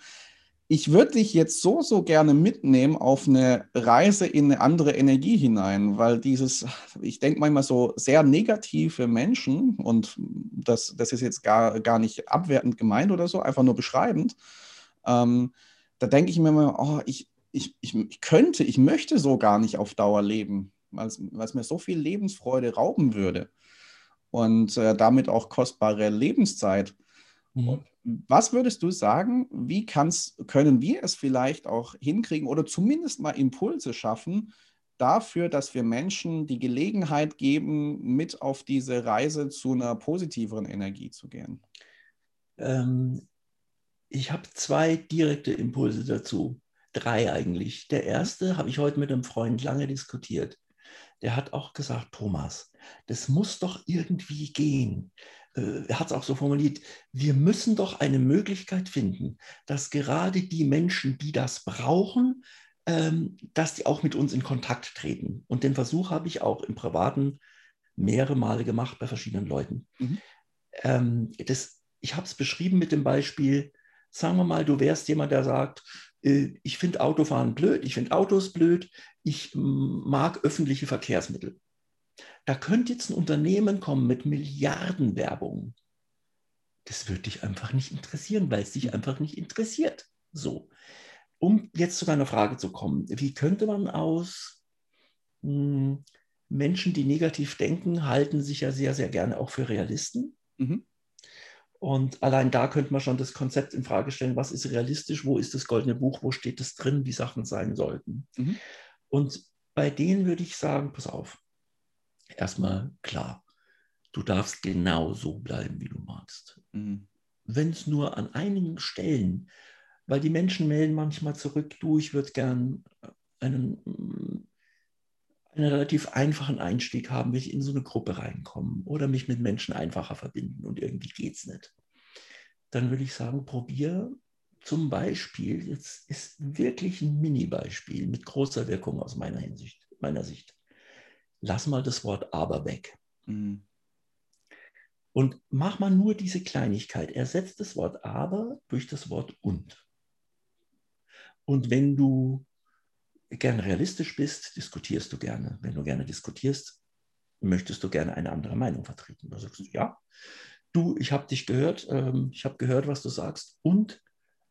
ich würde dich jetzt so, so gerne mitnehmen auf eine Reise in eine andere Energie hinein, weil dieses, ich denke manchmal so sehr negative Menschen, und das, das ist jetzt gar, gar nicht abwertend gemeint oder so, einfach nur beschreibend, ähm, da denke ich mir immer, oh, ich, ich, ich, könnte, ich möchte so gar nicht auf Dauer leben, weil es, mir so viel Lebensfreude rauben würde und äh, damit auch kostbare Lebenszeit. Mhm. Was würdest du sagen, wie können wir es vielleicht auch hinkriegen oder zumindest mal Impulse schaffen dafür, dass wir Menschen die Gelegenheit geben, mit auf diese Reise zu einer positiveren Energie zu gehen? Ähm, ich habe zwei direkte Impulse dazu. Drei eigentlich. Der erste habe ich heute mit einem Freund lange diskutiert. Der hat auch gesagt, Thomas, das muss doch irgendwie gehen er hat es auch so formuliert, wir müssen doch eine Möglichkeit finden, dass gerade die Menschen, die das brauchen, ähm, dass die auch mit uns in Kontakt treten. Und den Versuch habe ich auch im Privaten mehrere Male gemacht bei verschiedenen Leuten. Mhm. Ähm, das, ich habe es beschrieben mit dem Beispiel, sagen wir mal, du wärst jemand, der sagt, äh, ich finde Autofahren blöd, ich finde Autos blöd, ich mag öffentliche Verkehrsmittel. Da könnte jetzt ein Unternehmen kommen mit Milliardenwerbung. Das würde dich einfach nicht interessieren, weil es dich einfach nicht interessiert. So. Um jetzt zu deiner Frage zu kommen, wie könnte man aus mh, hm, Menschen, die negativ denken, halten sich ja sehr, sehr gerne auch für Realisten. Mhm. Und allein da könnte man schon das Konzept in Frage stellen, was ist realistisch, wo ist das goldene Buch, wo steht es drin, wie Sachen sein sollten. Mhm. Und bei denen würde ich sagen, pass auf, erstmal klar, du darfst genau so bleiben, wie du magst. Mhm. Wenn es nur an einigen Stellen, weil die Menschen melden manchmal zurück, du, ich würde gern einen, einen relativ einfachen Einstieg haben, will ich in so eine Gruppe reinkommen oder mich mit Menschen einfacher verbinden und irgendwie geht es nicht. Dann würde ich sagen, probier zum Beispiel, jetzt ist wirklich ein Mini-Beispiel mit großer Wirkung aus meiner Hinsicht, meiner Sicht lass mal das Wort aber weg. Mhm. Und mach mal nur diese Kleinigkeit. Ersetzt das Wort aber durch das Wort und. Und wenn du gerne realistisch bist, diskutierst du gerne. Wenn du gerne diskutierst, möchtest du gerne eine andere Meinung vertreten. Da sagst du, ja, du, ich habe dich gehört, ähm, ich habe gehört, was du sagst und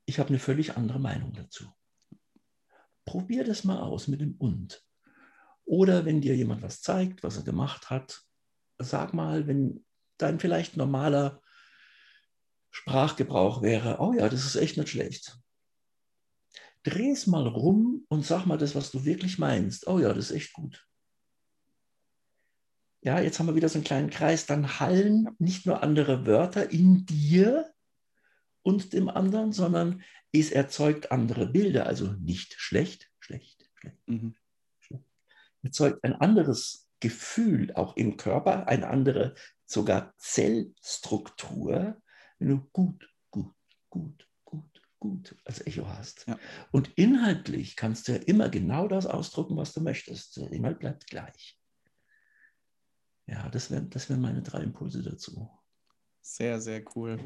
ich habe eine völlig andere Meinung dazu. Probier das mal aus mit dem und. Oder wenn dir jemand was zeigt, was er gemacht hat, sag mal, wenn dein vielleicht normaler Sprachgebrauch wäre, oh ja, das ist echt nicht schlecht. Dreh es mal rum und sag mal das, was du wirklich meinst. Oh ja, das ist echt gut. Ja, jetzt haben wir wieder so einen kleinen Kreis. Dann hallen nicht nur andere Wörter in dir und dem anderen, sondern es erzeugt andere Bilder. Also nicht schlecht, schlecht, schlecht. Mhm erzeugt ein anderes Gefühl, auch im Körper, eine andere, sogar Zellstruktur, wenn du gut, gut, gut, gut, gut als Echo hast. Ja. Und inhaltlich kannst du ja immer genau das ausdrucken, was du möchtest. Der Inhalt bleibt gleich. Ja, das wären das wär meine drei Impulse dazu. Sehr, sehr cool.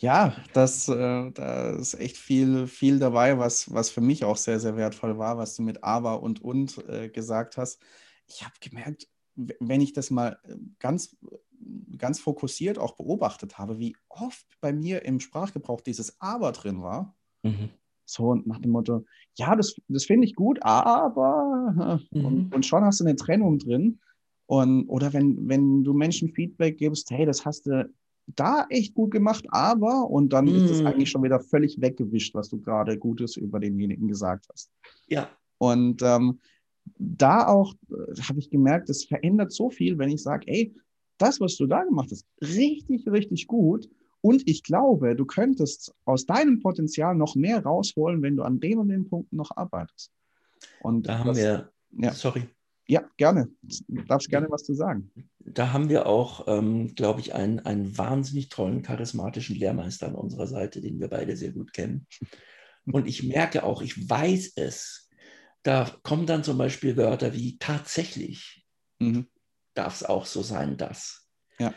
Ja, das, äh, da ist echt viel, viel dabei, was, was für mich auch sehr, sehr wertvoll war, was du mit aber und und äh, gesagt hast. Ich habe gemerkt, wenn ich das mal äh, ganz, ganz fokussiert auch beobachtet habe, wie oft bei mir im Sprachgebrauch dieses aber drin war. Mhm. So nach dem Motto, ja, das, das finde ich gut, aber mhm. und, und schon hast du eine Trennung drin. Und, oder wenn, wenn du Menschen Feedback gibst, hey, das hast du da echt gut gemacht, aber und dann mm. ist es eigentlich schon wieder völlig weggewischt, was du gerade Gutes über denjenigen gesagt hast. Ja. Und ähm, da auch äh, habe ich gemerkt, es verändert so viel, wenn ich sage, ey, das, was du da gemacht hast, richtig, richtig gut. Und ich glaube, du könntest aus deinem Potenzial noch mehr rausholen, wenn du an den und den Punkten noch arbeitest. Und da haben das, wir, ja. sorry, ja, gerne. Du darfst gerne was zu sagen. Da haben wir auch, ähm, glaube ich, einen, einen wahnsinnig tollen, charismatischen Lehrmeister an unserer Seite, den wir beide sehr gut kennen. Und ich merke auch, ich weiß es, da kommen dann zum Beispiel Wörter wie tatsächlich. Mhm. Darf es auch so sein, dass. Ja.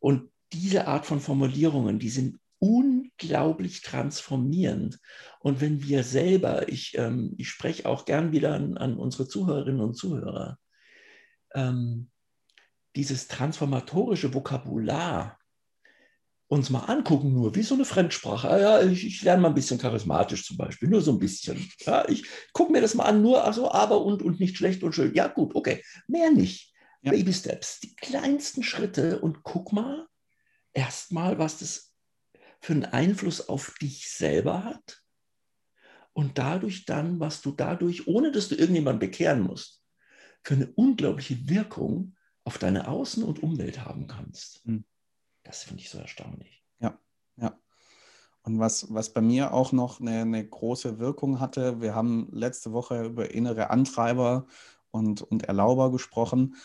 Und diese Art von Formulierungen, die sind unglaublich transformierend. Und wenn wir selber, ich, ähm, ich spreche auch gern wieder an, an unsere Zuhörerinnen und Zuhörer, ähm, dieses transformatorische Vokabular uns mal angucken, nur wie so eine Fremdsprache. Ah ja, ich, ich, lerne mal ein bisschen charismatisch zum Beispiel, nur so ein bisschen. Ja, ich gucke mir das mal an, nur also aber und, und nicht schlecht und schön. Ja, gut, okay, mehr nicht. Ja. Baby Steps, die kleinsten Schritte und guck mal erstmal, was das für einen Einfluss auf dich selber hat und dadurch dann, was du dadurch, ohne dass du irgendjemanden bekehren musst, für eine unglaubliche Wirkung auf deine Außen- und Umwelt haben kannst. Mhm. Das finde ich so erstaunlich. Ja, ja. Und was, was bei mir auch noch eine, eine große Wirkung hatte, wir haben letzte Woche über innere Antreiber und, und Erlauber gesprochen.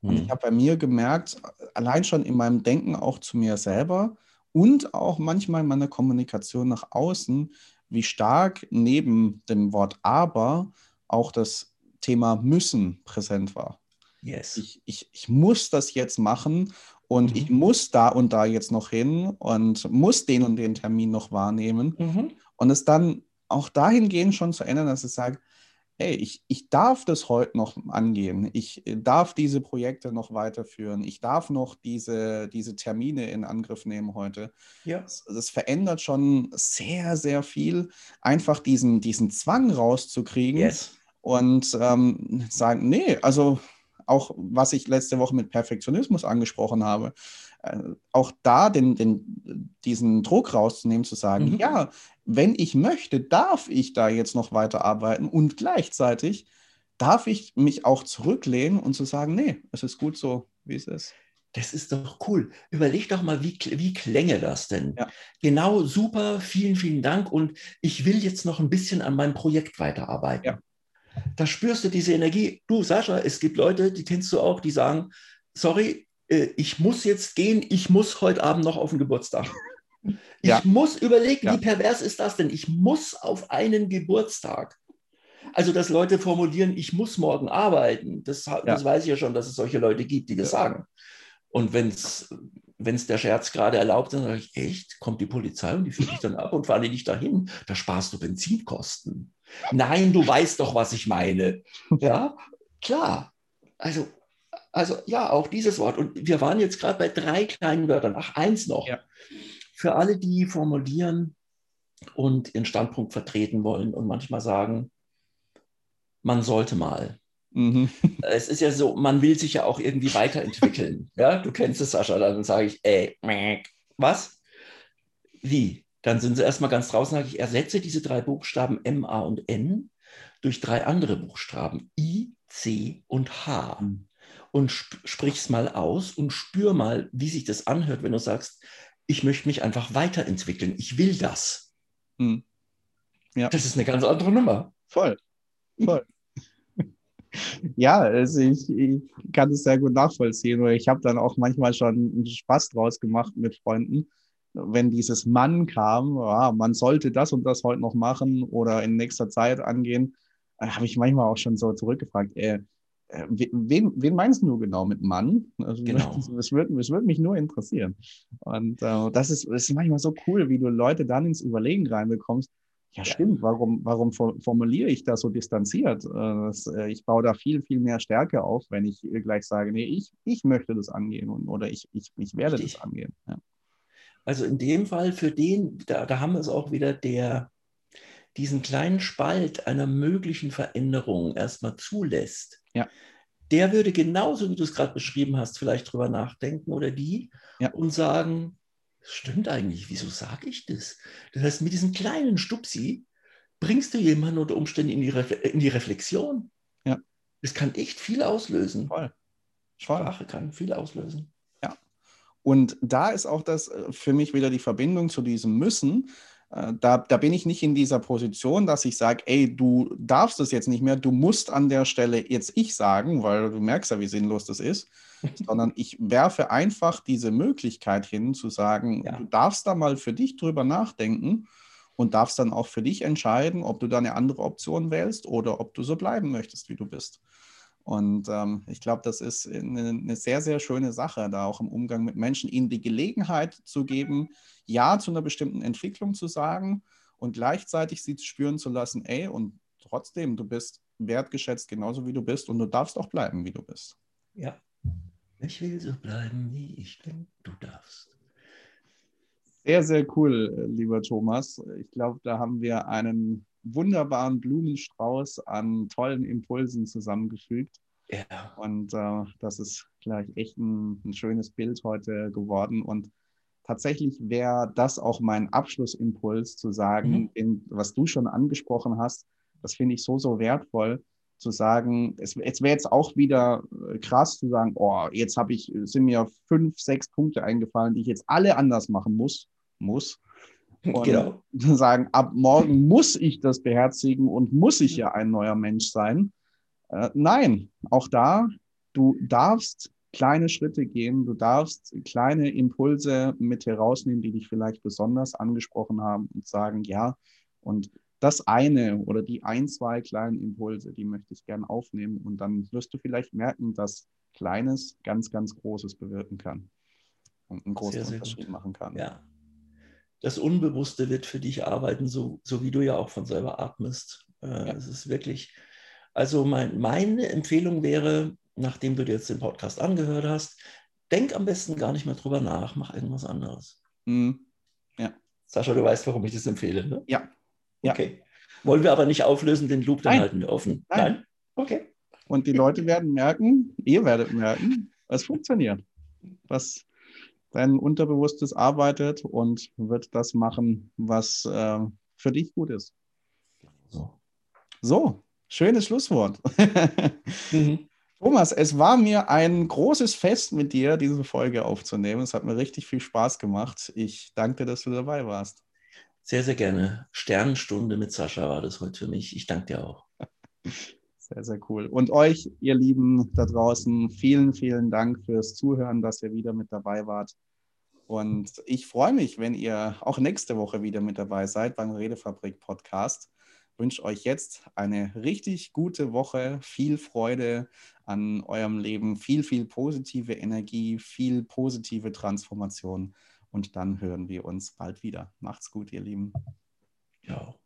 Und ich hm. habe bei mir gemerkt, allein schon in meinem Denken auch zu mir selber, und auch manchmal in meiner Kommunikation nach außen, wie stark neben dem Wort aber auch das Thema müssen präsent war. Yes. Ich, ich, ich muss das jetzt machen und mhm. ich muss da und da jetzt noch hin und muss den und den Termin noch wahrnehmen. Mhm. Und es dann auch dahingehend schon zu ändern, dass ich sage, hey, ich, ich darf das heute noch angehen. Ich äh, darf diese Projekte noch weiterführen. Ich darf noch diese, diese Termine in Angriff nehmen heute. Ja. Das, das verändert schon sehr, sehr viel, einfach diesen, diesen Zwang rauszukriegen yes. und ähm, sagen, nee, also auch was ich letzte Woche mit Perfektionismus angesprochen habe, äh, auch da den, den, diesen Druck rauszunehmen, zu sagen, mhm. ja, wenn ich möchte, darf ich da jetzt noch weiterarbeiten und gleichzeitig darf ich mich auch zurücklehnen und zu sagen, nee, es ist gut so, wie es ist. Das ist doch cool. Überleg doch mal, wie, wie klänge das denn? Ja. Genau, super, vielen, vielen Dank. Und ich will jetzt noch ein bisschen an meinem Projekt weiterarbeiten. Ja. Da spürst du diese Energie. Du, Sascha, es gibt Leute, die kennst du auch, die sagen, sorry, äh, ich muss jetzt gehen, ich muss heute Abend noch auf den Geburtstag. Ich ja. muss überlegen, ja. wie pervers ist das denn? Ich muss auf einen Geburtstag. Also, dass Leute formulieren, ich muss morgen arbeiten, das, das ja. weiß ich ja schon, dass es solche Leute gibt, die das sagen. Und wenn es der Scherz gerade erlaubt, dann sage ich, echt, kommt die Polizei und die führt dich dann ab und fahre dich dahin. Da sparst du Benzinkosten. Nein, du weißt doch, was ich meine. Ja, klar. Also, also ja, auch dieses Wort. Und wir waren jetzt gerade bei drei kleinen Wörtern. Ach, eins noch. Ja. Für alle, die formulieren und ihren Standpunkt vertreten wollen und manchmal sagen, man sollte mal. Mhm. Es ist ja so, man will sich ja auch irgendwie weiterentwickeln. ja, du kennst es, Sascha. Dann sage ich, ey, was? Wie? Dann sind sie erstmal ganz draußen, sage ich, ersetze diese drei Buchstaben M, A und N durch drei andere Buchstaben I, C und H. Mhm und sp es mal aus und spür mal, wie sich das anhört, wenn du sagst, ich möchte mich einfach weiterentwickeln, ich will das. Hm. Ja. Das ist eine ganz andere Nummer. Voll. Voll. ja, also ich, ich kann es sehr gut nachvollziehen. Ich habe dann auch manchmal schon Spaß draus gemacht mit Freunden, wenn dieses Mann kam, ja, man sollte das und das heute noch machen oder in nächster Zeit angehen, habe ich manchmal auch schon so zurückgefragt, äh, äh wen, wen meinst du genau mit Mann? Also, genau. Das, würde, das würde mich nur interessieren. Und äh, das, ist, das ist manchmal so cool, wie du Leute dann ins Überlegen reinbekommst. Ja, stimmt. Warum, warum formuliere ich das so distanziert? Äh, das, äh, ich baue da viel, viel mehr Stärke auf, wenn ich gleich sage, nee, ich, ich möchte das angehen und, oder ich, ich, ich werde Richtig. das angehen. Ja. Also in dem Fall für den, da, da haben wir es auch wieder, der diesen kleinen Spalt einer möglichen Veränderung erstmal zulässt. Ja. Der würde genauso, wie du es gerade beschrieben hast, vielleicht drüber nachdenken oder die ja. und sagen, stimmt eigentlich, wieso sage ich das? Das heißt, mit diesem kleinen Stupsi bringst du jemanden unter Umständen in die, Refle in die Reflexion. Ja. Das kann echt viel auslösen. Voll. Sprache kann viel auslösen. Und da ist auch das äh, für mich wieder die Verbindung zu diesem Müssen. Äh, da, da bin ich nicht in dieser Position, dass ich sage, ey, du darfst es jetzt nicht mehr, du musst an der Stelle jetzt ich sagen, weil du merkst ja, wie sinnlos das ist, sondern ich werfe einfach diese Möglichkeit hin, zu sagen, ja. du darfst da mal für dich drüber nachdenken und darfst dann auch für dich entscheiden, ob du da eine andere Option wählst oder ob du so bleiben möchtest, wie du bist. Und ähm, ich glaube, das ist eine, eine, sehr, sehr schöne Sache, da auch im Umgang mit Menschen, ihnen die Gelegenheit zu geben, Ja zu einer bestimmten Entwicklung zu sagen und gleichzeitig sie spüren zu lassen, ey, und trotzdem, du bist wertgeschätzt genauso wie du bist und du darfst auch bleiben, wie du bist. Ja, ich will so bleiben, wie ich bin, du darfst. Sehr, sehr cool, lieber Thomas. Ich glaube, da haben wir einen wunderbaren Blumenstrauß an tollen Impulsen zusammengefügt. Ja. Und äh, das ist gleich echt ein, ein, schönes Bild heute geworden. Und tatsächlich wäre das auch mein Abschlussimpuls zu sagen, mhm. in, was du schon angesprochen hast. Das finde ich so, so wertvoll zu sagen, es, es wäre jetzt auch wieder äh, krass zu sagen, oh, jetzt habe ich, sind mir fünf, sechs Punkte eingefallen, die ich jetzt alle anders machen muss, muss. Und genau. sagen, ab morgen muss ich das beherzigen und muss ich ja ein neuer Mensch sein. Äh, nein, auch da, du darfst kleine Schritte gehen, du darfst kleine Impulse mit herausnehmen, die dich vielleicht besonders angesprochen haben und sagen, ja, und das eine oder die ein, zwei kleinen Impulse, die möchte ich gern aufnehmen und dann wirst du vielleicht merken, dass Kleines ganz, ganz Großes bewirken kann und einen großen sehr, Unterschied sehr machen kann. Ja, das Unbewusste wird für dich arbeiten, so, so wie du ja auch von selber atmest. Äh, ja. Es ist wirklich, also mein, meine Empfehlung wäre, nachdem du dir jetzt den Podcast angehört hast, denk am besten gar nicht mehr drüber nach, mach irgendwas anderes. Mhm. Ja. Sascha, du weißt, warum ich das empfehle, ne? Ja. ja. Okay. Wollen wir aber nicht auflösen, den Loop, dann Nein. halten wir offen. Nein. Nein? Okay. Und die Leute werden merken, ihr werdet merken, es funktioniert. Was dein Unterbewusstes arbeitet und wird das machen, was äh, für dich gut ist. So, so schönes Schlusswort. mhm. Thomas, es war mir ein großes Fest mit dir, diese Folge aufzunehmen. Es hat mir richtig viel Spaß gemacht. Ich danke dir, dass du dabei warst. Sehr, sehr gerne. Sternenstunde mit Sascha war das heute für mich. Ich danke dir auch. Sehr, sehr cool. Und euch, ihr Lieben da draußen, vielen, vielen Dank fürs Zuhören, dass ihr wieder mit dabei wart. Und ich freue mich, wenn ihr auch nächste Woche wieder mit dabei seid beim Redefabrik Podcast. Ich wünsche euch jetzt eine richtig gute Woche, viel Freude an eurem Leben, viel, viel positive Energie, viel positive Transformation. Und dann hören wir uns bald wieder. Macht's gut, ihr Lieben. Ciao.